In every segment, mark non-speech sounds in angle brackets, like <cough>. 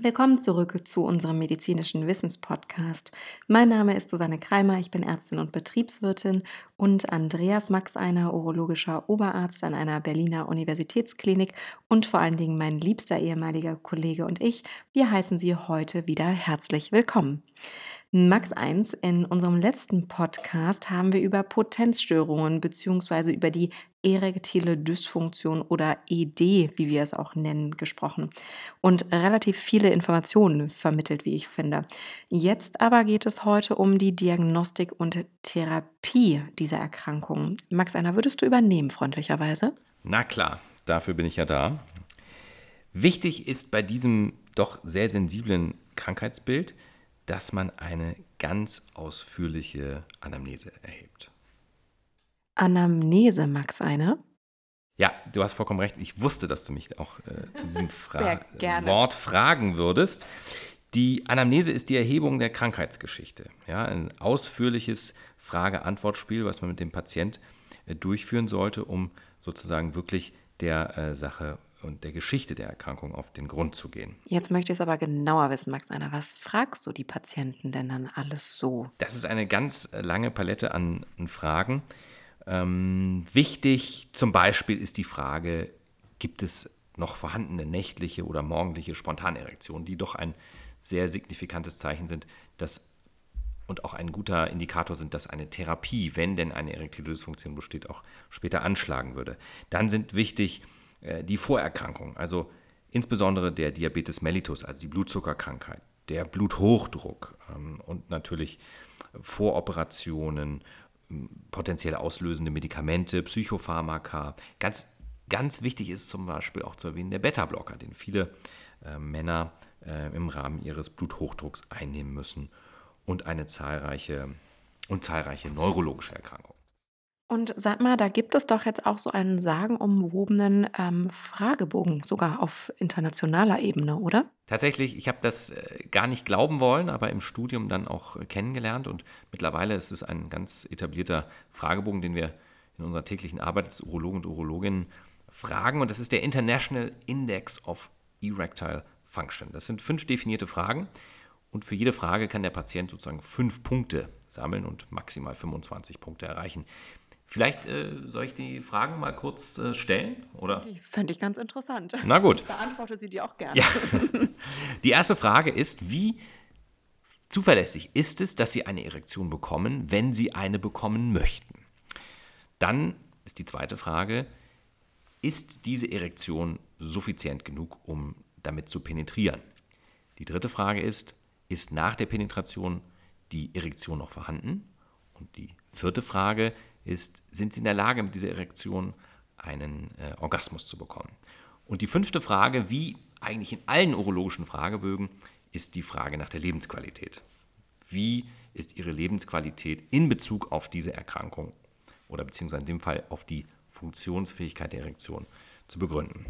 Willkommen zurück zu unserem medizinischen Wissenspodcast. Mein Name ist Susanne Kreimer, ich bin Ärztin und Betriebswirtin und Andreas Max einer urologischer Oberarzt an einer Berliner Universitätsklinik und vor allen Dingen mein liebster ehemaliger Kollege und ich. Wir heißen Sie heute wieder herzlich willkommen. Max 1, in unserem letzten Podcast haben wir über Potenzstörungen bzw. über die erektile Dysfunktion oder ED, wie wir es auch nennen, gesprochen und relativ viele Informationen vermittelt, wie ich finde. Jetzt aber geht es heute um die Diagnostik und Therapie dieser Erkrankung. Max, einer würdest du übernehmen, freundlicherweise? Na klar, dafür bin ich ja da. Wichtig ist bei diesem doch sehr sensiblen Krankheitsbild, dass man eine ganz ausführliche Anamnese erhebt. Anamnese, Max, eine? Ja, du hast vollkommen recht. Ich wusste, dass du mich auch äh, zu diesem <laughs> Fra Wort fragen würdest. Die Anamnese ist die Erhebung der Krankheitsgeschichte. Ja, ein ausführliches Frage-Antwort-Spiel, was man mit dem Patient äh, durchführen sollte, um sozusagen wirklich der äh, Sache und der Geschichte der Erkrankung auf den Grund zu gehen. Jetzt möchte ich es aber genauer wissen, Max Einer. Was fragst du die Patienten denn dann alles so? Das ist eine ganz lange Palette an, an Fragen. Ähm, wichtig zum Beispiel ist die Frage, gibt es noch vorhandene nächtliche oder morgendliche Spontanerektionen, die doch ein sehr signifikantes Zeichen sind, dass und auch ein guter Indikator sind, dass eine Therapie, wenn denn eine erektile Dysfunktion besteht, auch später anschlagen würde. Dann sind wichtig äh, die Vorerkrankungen, also insbesondere der Diabetes mellitus, also die Blutzuckerkrankheit, der Bluthochdruck ähm, und natürlich Voroperationen, potenziell auslösende Medikamente, Psychopharmaka. Ganz, ganz wichtig ist zum Beispiel auch zu erwähnen der Beta-Blocker, den viele äh, Männer äh, im Rahmen ihres Bluthochdrucks einnehmen müssen und eine zahlreiche und zahlreiche neurologische Erkrankungen. Und sag mal, da gibt es doch jetzt auch so einen sagenumwobenen ähm, Fragebogen, sogar auf internationaler Ebene, oder? Tatsächlich, ich habe das äh, gar nicht glauben wollen, aber im Studium dann auch äh, kennengelernt. Und mittlerweile ist es ein ganz etablierter Fragebogen, den wir in unserer täglichen Arbeit als Urologen und Urologinnen fragen. Und das ist der International Index of Erectile Function. Das sind fünf definierte Fragen. Und für jede Frage kann der Patient sozusagen fünf Punkte sammeln und maximal 25 Punkte erreichen. Vielleicht äh, soll ich die Fragen mal kurz äh, stellen, oder? Die fände ich ganz interessant. Na gut. Ich beantworte sie dir auch gerne. Ja. <laughs> Die erste Frage ist, wie zuverlässig ist es, dass Sie eine Erektion bekommen, wenn Sie eine bekommen möchten? Dann ist die zweite Frage, ist diese Erektion suffizient genug, um damit zu penetrieren? Die dritte Frage ist, ist nach der Penetration die Erektion noch vorhanden? Und die vierte Frage ist, sind sie in der Lage, mit dieser Erektion einen äh, Orgasmus zu bekommen? Und die fünfte Frage, wie eigentlich in allen urologischen Fragebögen, ist die Frage nach der Lebensqualität. Wie ist Ihre Lebensqualität in Bezug auf diese Erkrankung oder beziehungsweise in dem Fall auf die Funktionsfähigkeit der Erektion zu begründen?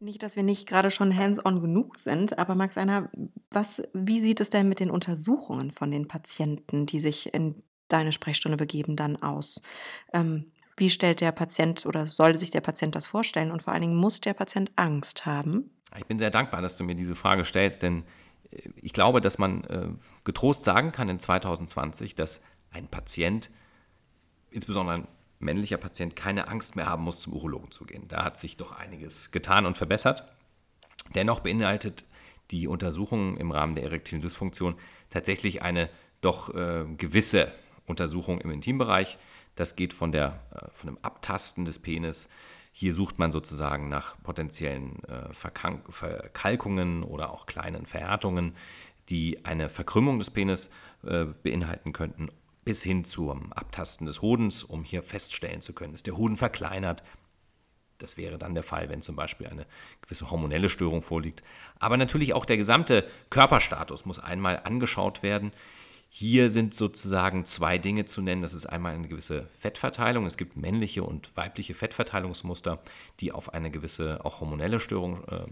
Nicht, dass wir nicht gerade schon hands-on genug sind, aber Max einer, was, wie sieht es denn mit den Untersuchungen von den Patienten, die sich in deine Sprechstunde begeben, dann aus? Ähm, wie stellt der Patient oder sollte sich der Patient das vorstellen? Und vor allen Dingen muss der Patient Angst haben? Ich bin sehr dankbar, dass du mir diese Frage stellst, denn äh, ich glaube, dass man äh, getrost sagen kann in 2020, dass ein Patient, insbesondere ein männlicher Patient, keine Angst mehr haben muss, zum Urologen zu gehen. Da hat sich doch einiges getan und verbessert. Dennoch beinhaltet die Untersuchung im Rahmen der erektilen Dysfunktion tatsächlich eine doch äh, gewisse Untersuchung im Intimbereich. Das geht von, der, äh, von dem Abtasten des Penis. Hier sucht man sozusagen nach potenziellen äh, Verkalkungen oder auch kleinen Verhärtungen, die eine Verkrümmung des Penis äh, beinhalten könnten, bis hin zum Abtasten des Hodens, um hier feststellen zu können, ist der Hoden verkleinert. Das wäre dann der Fall, wenn zum Beispiel eine gewisse hormonelle Störung vorliegt. Aber natürlich auch der gesamte Körperstatus muss einmal angeschaut werden. Hier sind sozusagen zwei Dinge zu nennen. Das ist einmal eine gewisse Fettverteilung. Es gibt männliche und weibliche Fettverteilungsmuster, die auf eine gewisse auch hormonelle Störung äh,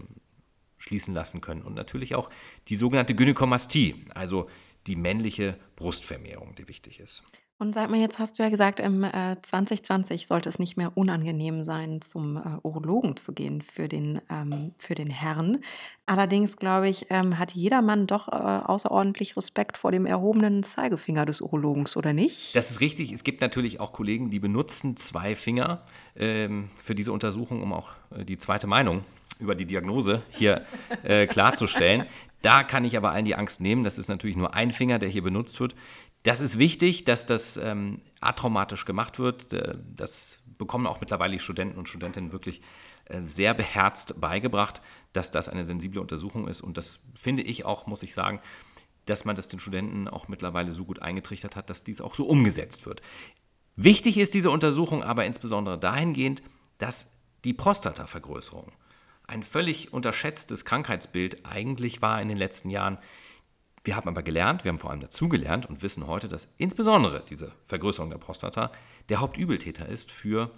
schließen lassen können. Und natürlich auch die sogenannte Gynäkomastie, also die männliche Brustvermehrung, die wichtig ist. Und sag mal, jetzt hast du ja gesagt, im äh, 2020 sollte es nicht mehr unangenehm sein, zum äh, Urologen zu gehen für den, ähm, für den Herrn. Allerdings, glaube ich, ähm, hat jeder Mann doch äh, außerordentlich Respekt vor dem erhobenen Zeigefinger des Urologens, oder nicht? Das ist richtig. Es gibt natürlich auch Kollegen, die benutzen zwei Finger ähm, für diese Untersuchung, um auch äh, die zweite Meinung über die Diagnose hier äh, klarzustellen. <laughs> Da kann ich aber allen die Angst nehmen. Das ist natürlich nur ein Finger, der hier benutzt wird. Das ist wichtig, dass das ähm, atraumatisch gemacht wird. Äh, das bekommen auch mittlerweile die Studenten und Studentinnen wirklich äh, sehr beherzt beigebracht, dass das eine sensible Untersuchung ist. Und das finde ich auch, muss ich sagen, dass man das den Studenten auch mittlerweile so gut eingetrichtert hat, dass dies auch so umgesetzt wird. Wichtig ist diese Untersuchung aber insbesondere dahingehend, dass die Prostatavergrößerung ein völlig unterschätztes Krankheitsbild eigentlich war in den letzten Jahren wir haben aber gelernt, wir haben vor allem dazugelernt und wissen heute, dass insbesondere diese Vergrößerung der Prostata der Hauptübeltäter ist für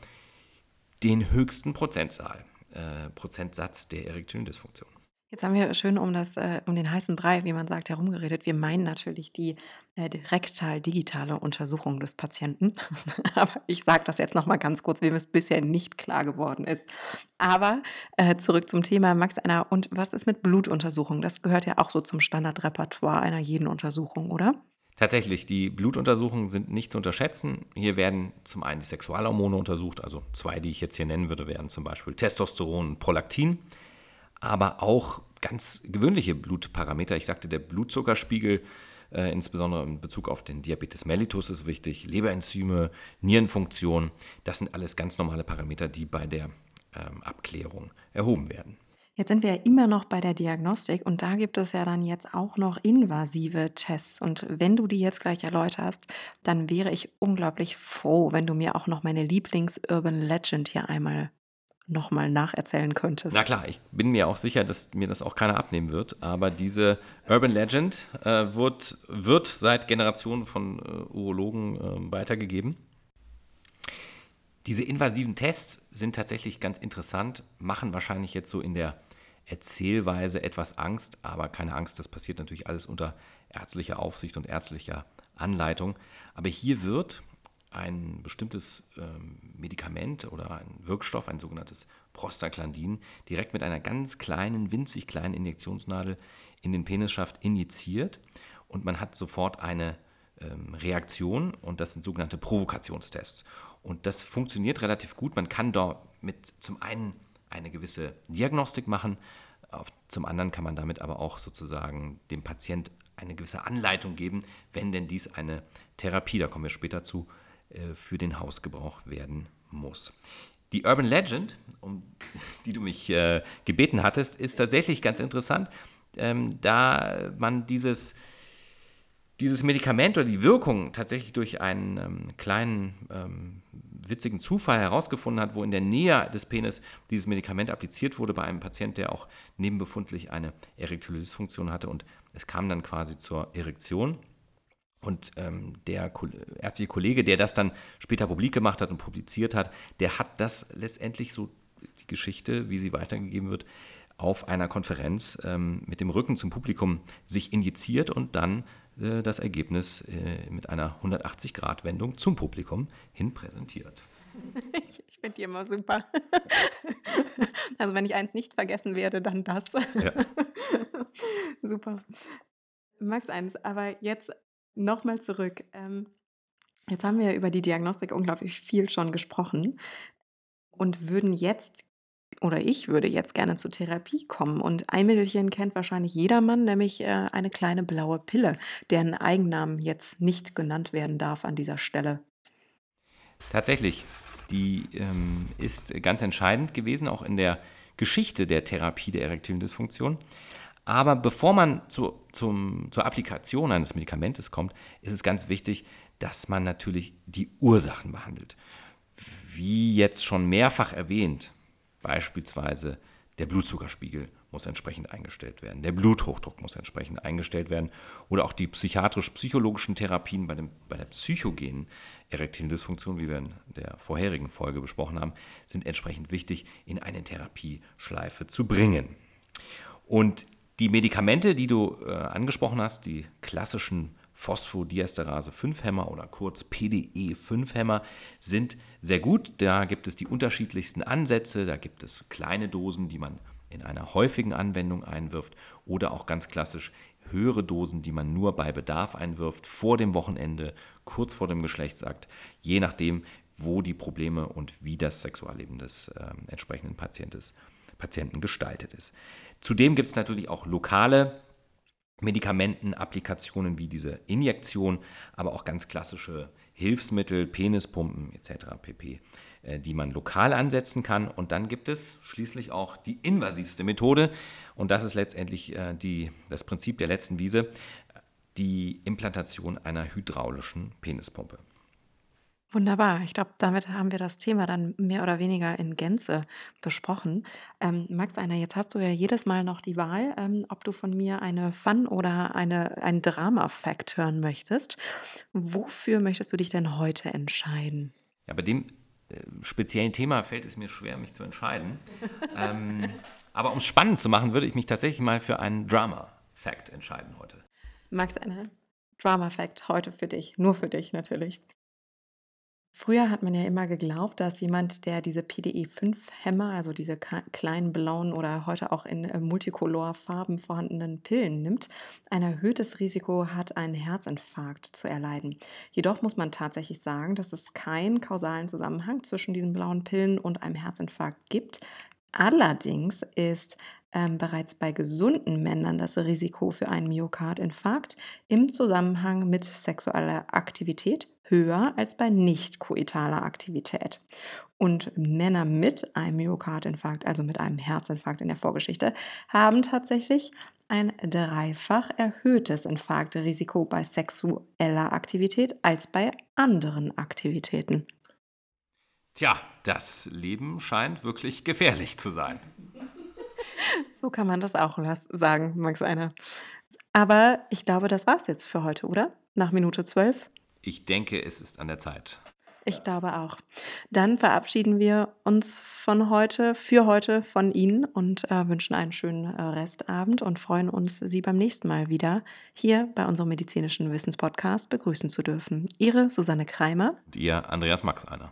den höchsten Prozentzahl, äh, Prozentsatz der erektilen Dysfunktion. Jetzt haben wir schön um, das, äh, um den heißen Brei, wie man sagt, herumgeredet. Wir meinen natürlich die äh, rektal-digitale Untersuchung des Patienten. <laughs> Aber ich sage das jetzt nochmal ganz kurz, wem es bisher nicht klar geworden ist. Aber äh, zurück zum Thema Max Einer. Und was ist mit Blutuntersuchung? Das gehört ja auch so zum Standardrepertoire einer jeden Untersuchung, oder? Tatsächlich, die Blutuntersuchungen sind nicht zu unterschätzen. Hier werden zum einen die Sexualhormone untersucht, also zwei, die ich jetzt hier nennen würde, wären zum Beispiel Testosteron und Prolaktin aber auch ganz gewöhnliche Blutparameter. Ich sagte, der Blutzuckerspiegel, äh, insbesondere in Bezug auf den Diabetes mellitus, ist wichtig, Leberenzyme, Nierenfunktion, das sind alles ganz normale Parameter, die bei der ähm, Abklärung erhoben werden. Jetzt sind wir ja immer noch bei der Diagnostik und da gibt es ja dann jetzt auch noch invasive Tests. Und wenn du die jetzt gleich erläuterst, dann wäre ich unglaublich froh, wenn du mir auch noch meine Lieblings-Urban Legend hier einmal nochmal nacherzählen könntest. Na klar, ich bin mir auch sicher, dass mir das auch keiner abnehmen wird, aber diese Urban Legend äh, wird, wird seit Generationen von äh, Urologen äh, weitergegeben. Diese invasiven Tests sind tatsächlich ganz interessant, machen wahrscheinlich jetzt so in der Erzählweise etwas Angst, aber keine Angst, das passiert natürlich alles unter ärztlicher Aufsicht und ärztlicher Anleitung. Aber hier wird ein bestimmtes ähm, Medikament oder ein Wirkstoff, ein sogenanntes Prostaglandin, direkt mit einer ganz kleinen, winzig kleinen Injektionsnadel in den Penisschaft injiziert und man hat sofort eine ähm, Reaktion und das sind sogenannte Provokationstests. Und das funktioniert relativ gut. Man kann damit zum einen eine gewisse Diagnostik machen, zum anderen kann man damit aber auch sozusagen dem Patient eine gewisse Anleitung geben, wenn denn dies eine Therapie, da kommen wir später zu, für den Hausgebrauch werden muss. Die Urban Legend, um <laughs> die du mich äh, gebeten hattest, ist tatsächlich ganz interessant, ähm, da man dieses, dieses Medikament oder die Wirkung tatsächlich durch einen ähm, kleinen ähm, witzigen Zufall herausgefunden hat, wo in der Nähe des Penis dieses Medikament appliziert wurde bei einem Patienten, der auch nebenbefundlich eine erektile Dysfunktion hatte und es kam dann quasi zur Erektion. Und ähm, der ärztliche Kollege, der das dann später publik gemacht hat und publiziert hat, der hat das letztendlich so, die Geschichte, wie sie weitergegeben wird, auf einer Konferenz ähm, mit dem Rücken zum Publikum sich injiziert und dann äh, das Ergebnis äh, mit einer 180-Grad-Wendung zum Publikum hin präsentiert. Ich, ich finde die immer super. Also wenn ich eins nicht vergessen werde, dann das. Ja. super. Max eins, aber jetzt Nochmal zurück. Ähm, jetzt haben wir über die Diagnostik unglaublich viel schon gesprochen und würden jetzt oder ich würde jetzt gerne zur Therapie kommen. Und ein Mittelchen kennt wahrscheinlich jedermann, nämlich äh, eine kleine blaue Pille, deren Eigennamen jetzt nicht genannt werden darf an dieser Stelle. Tatsächlich, die ähm, ist ganz entscheidend gewesen, auch in der Geschichte der Therapie der erektilen Dysfunktion. Aber bevor man zu, zum, zur Applikation eines Medikamentes kommt, ist es ganz wichtig, dass man natürlich die Ursachen behandelt. Wie jetzt schon mehrfach erwähnt, beispielsweise der Blutzuckerspiegel muss entsprechend eingestellt werden, der Bluthochdruck muss entsprechend eingestellt werden oder auch die psychiatrisch-psychologischen Therapien bei, dem, bei der psychogenen erektilen Dysfunktion, wie wir in der vorherigen Folge besprochen haben, sind entsprechend wichtig, in eine Therapieschleife zu bringen. Und die Medikamente, die du äh, angesprochen hast, die klassischen Phosphodiesterase 5-Hämmer oder kurz PDE5-Hämmer sind sehr gut. Da gibt es die unterschiedlichsten Ansätze. Da gibt es kleine Dosen, die man in einer häufigen Anwendung einwirft oder auch ganz klassisch höhere Dosen, die man nur bei Bedarf einwirft, vor dem Wochenende, kurz vor dem Geschlechtsakt, je nachdem, wo die Probleme und wie das Sexualleben des äh, entsprechenden Patientes, Patienten gestaltet ist. Zudem gibt es natürlich auch lokale Medikamentenapplikationen wie diese Injektion, aber auch ganz klassische Hilfsmittel, Penispumpen etc. pp, äh, die man lokal ansetzen kann. Und dann gibt es schließlich auch die invasivste Methode, und das ist letztendlich äh, die, das Prinzip der letzten Wiese, die Implantation einer hydraulischen Penispumpe. Wunderbar. Ich glaube, damit haben wir das Thema dann mehr oder weniger in Gänze besprochen. Ähm, Max Einer, jetzt hast du ja jedes Mal noch die Wahl, ähm, ob du von mir eine Fun oder eine, ein Drama-Fact hören möchtest. Wofür möchtest du dich denn heute entscheiden? Ja, bei dem äh, speziellen Thema fällt es mir schwer, mich zu entscheiden. <laughs> ähm, aber um es spannend zu machen, würde ich mich tatsächlich mal für einen Drama-Fact entscheiden heute. Max Einer, Drama-Fact heute für dich, nur für dich natürlich. Früher hat man ja immer geglaubt, dass jemand, der diese PDE5-Hämmer, also diese kleinen blauen oder heute auch in äh, Multicolor-Farben vorhandenen Pillen nimmt, ein erhöhtes Risiko hat, einen Herzinfarkt zu erleiden. Jedoch muss man tatsächlich sagen, dass es keinen kausalen Zusammenhang zwischen diesen blauen Pillen und einem Herzinfarkt gibt. Allerdings ist ähm, bereits bei gesunden Männern das Risiko für einen Myokardinfarkt im Zusammenhang mit sexueller Aktivität höher als bei nicht koitaler Aktivität. Und Männer mit einem Myokardinfarkt, also mit einem Herzinfarkt in der Vorgeschichte, haben tatsächlich ein dreifach erhöhtes Infarktrisiko bei sexueller Aktivität als bei anderen Aktivitäten. Tja, das Leben scheint wirklich gefährlich zu sein. So kann man das auch sagen, Max Einer. Aber ich glaube, das war's jetzt für heute, oder? Nach Minute zwölf. Ich denke, es ist an der Zeit. Ich glaube auch. Dann verabschieden wir uns von heute, für heute von Ihnen und äh, wünschen einen schönen äh, Restabend und freuen uns, Sie beim nächsten Mal wieder hier bei unserem medizinischen Wissenspodcast begrüßen zu dürfen. Ihre Susanne Kreimer und Ihr Andreas Max einer.